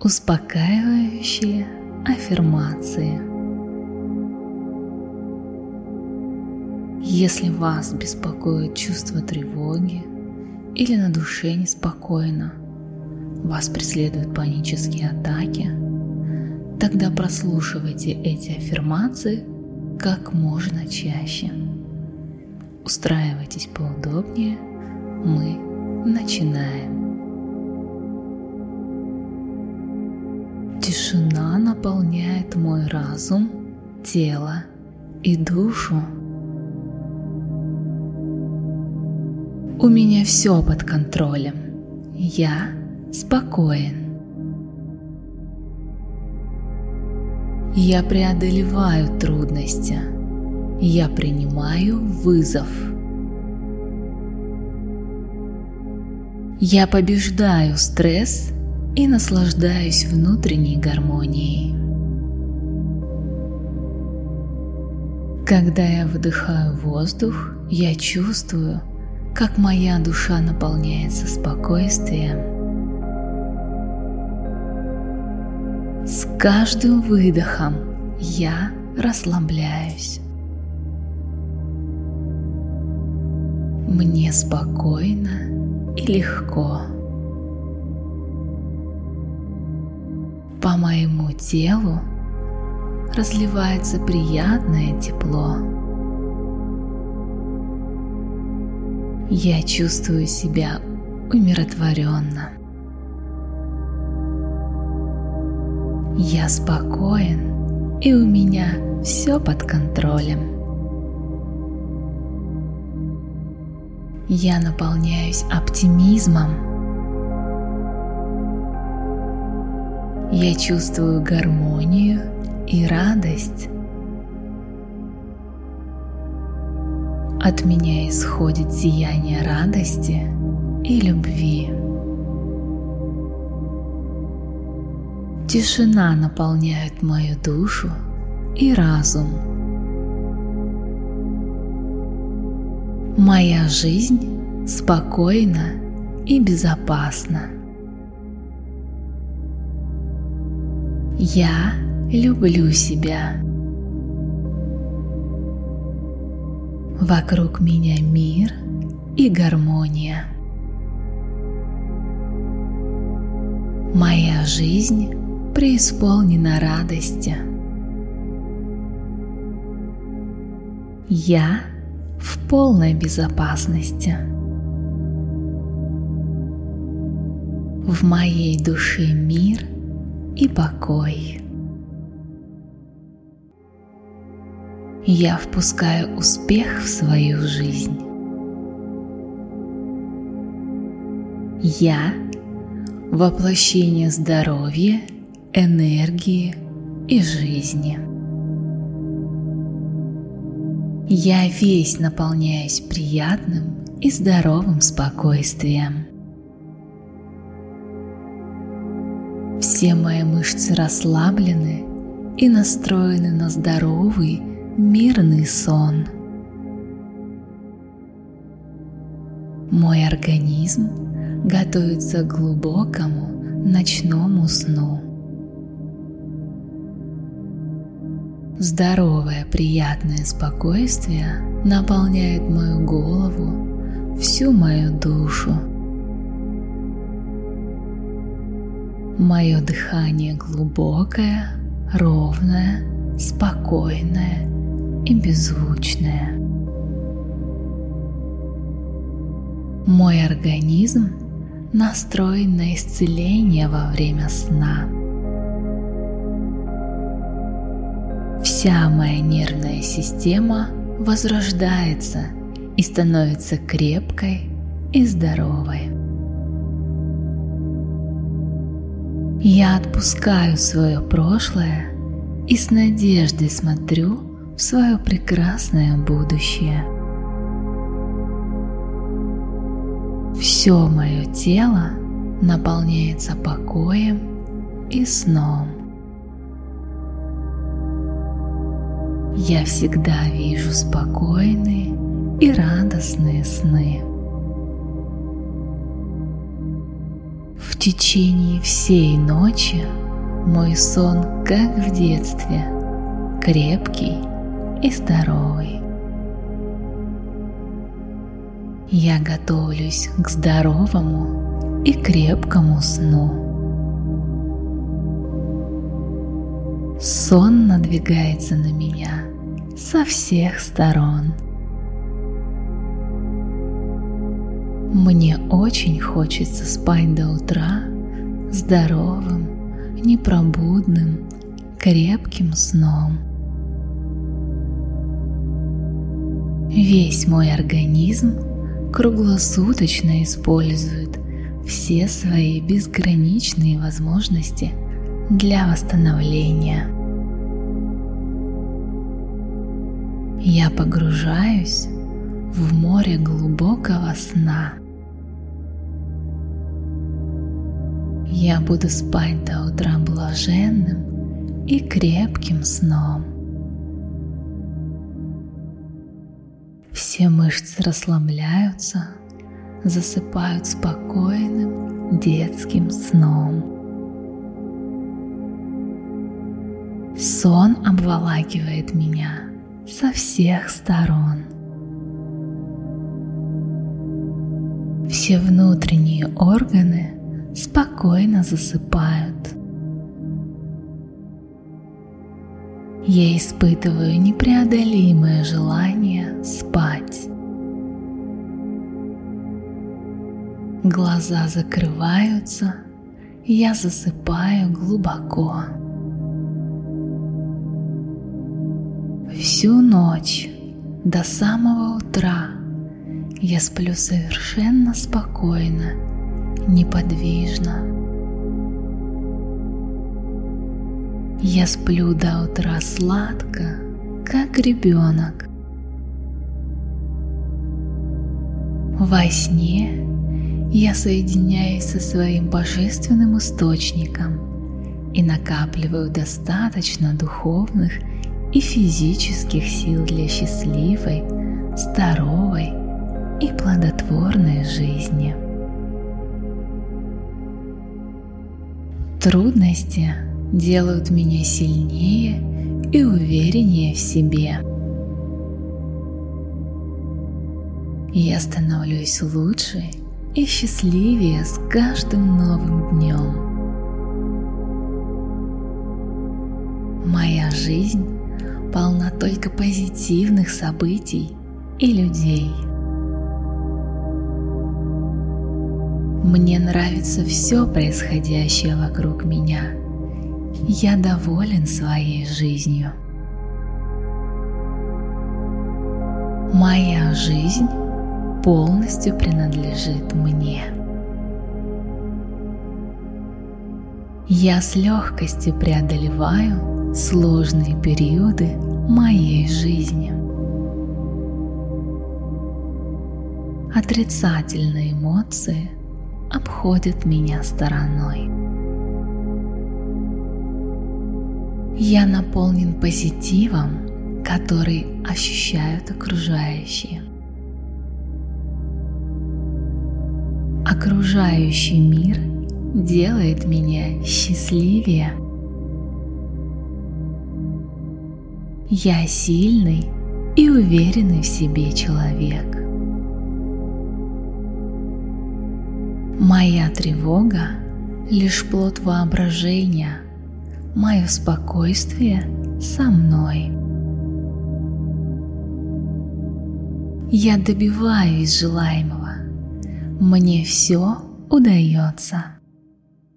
Успокаивающие аффирмации. Если вас беспокоит чувство тревоги или на душе неспокойно, вас преследуют панические атаки, тогда прослушивайте эти аффирмации как можно чаще. Устраивайтесь поудобнее, мы начинаем. Тишина наполняет мой разум, тело и душу. У меня все под контролем. Я спокоен. Я преодолеваю трудности. Я принимаю вызов. Я побеждаю стресс и наслаждаюсь внутренней гармонией. Когда я выдыхаю воздух, я чувствую, как моя душа наполняется спокойствием. С каждым выдохом я расслабляюсь. Мне спокойно и легко. По моему телу разливается приятное тепло. Я чувствую себя умиротворенно. Я спокоен, и у меня все под контролем. Я наполняюсь оптимизмом. Я чувствую гармонию и радость. От меня исходит сияние радости и любви. Тишина наполняет мою душу и разум. Моя жизнь спокойна и безопасна. Я люблю себя. Вокруг меня мир и гармония. Моя жизнь преисполнена радости. Я в полной безопасности. В моей душе мир и покой. я впускаю успех в свою жизнь. Я – воплощение здоровья, энергии и жизни. Я весь наполняюсь приятным и здоровым спокойствием. Все мои мышцы расслаблены и настроены на здоровый мирный сон. Мой организм готовится к глубокому ночному сну. Здоровое, приятное спокойствие наполняет мою голову, всю мою душу. Мое дыхание глубокое, ровное, спокойное и беззвучное. Мой организм настроен на исцеление во время сна. Вся моя нервная система возрождается и становится крепкой и здоровой. Я отпускаю свое прошлое и с надеждой смотрю в свое прекрасное будущее. Все мое тело наполняется покоем и сном. Я всегда вижу спокойные и радостные сны. Течение всей ночи мой сон, как в детстве, крепкий и здоровый. Я готовлюсь к здоровому и крепкому сну. Сон надвигается на меня со всех сторон. Мне очень хочется спать до утра здоровым, непробудным, крепким сном. Весь мой организм круглосуточно использует все свои безграничные возможности для восстановления. Я погружаюсь в море глубокого сна. Я буду спать до утра блаженным и крепким сном. Все мышцы расслабляются, засыпают спокойным детским сном. Сон обволакивает меня со всех сторон. Все внутренние органы спокойно засыпают. Я испытываю непреодолимое желание спать. Глаза закрываются, я засыпаю глубоко. Всю ночь до самого утра я сплю совершенно спокойно, неподвижно. Я сплю до утра сладко, как ребенок. Во сне я соединяюсь со своим божественным источником и накапливаю достаточно духовных и физических сил для счастливой, здоровой и плодотворной жизни. Трудности делают меня сильнее и увереннее в себе. Я становлюсь лучше и счастливее с каждым новым днем. Моя жизнь полна только позитивных событий и людей. Мне нравится все происходящее вокруг меня. Я доволен своей жизнью. Моя жизнь полностью принадлежит мне. Я с легкостью преодолеваю сложные периоды моей жизни. Отрицательные эмоции обходят меня стороной. Я наполнен позитивом, который ощущают окружающие. Окружающий мир делает меня счастливее Я сильный и уверенный в себе человек. Моя тревога – лишь плод воображения, мое спокойствие со мной. Я добиваюсь желаемого, мне все удается.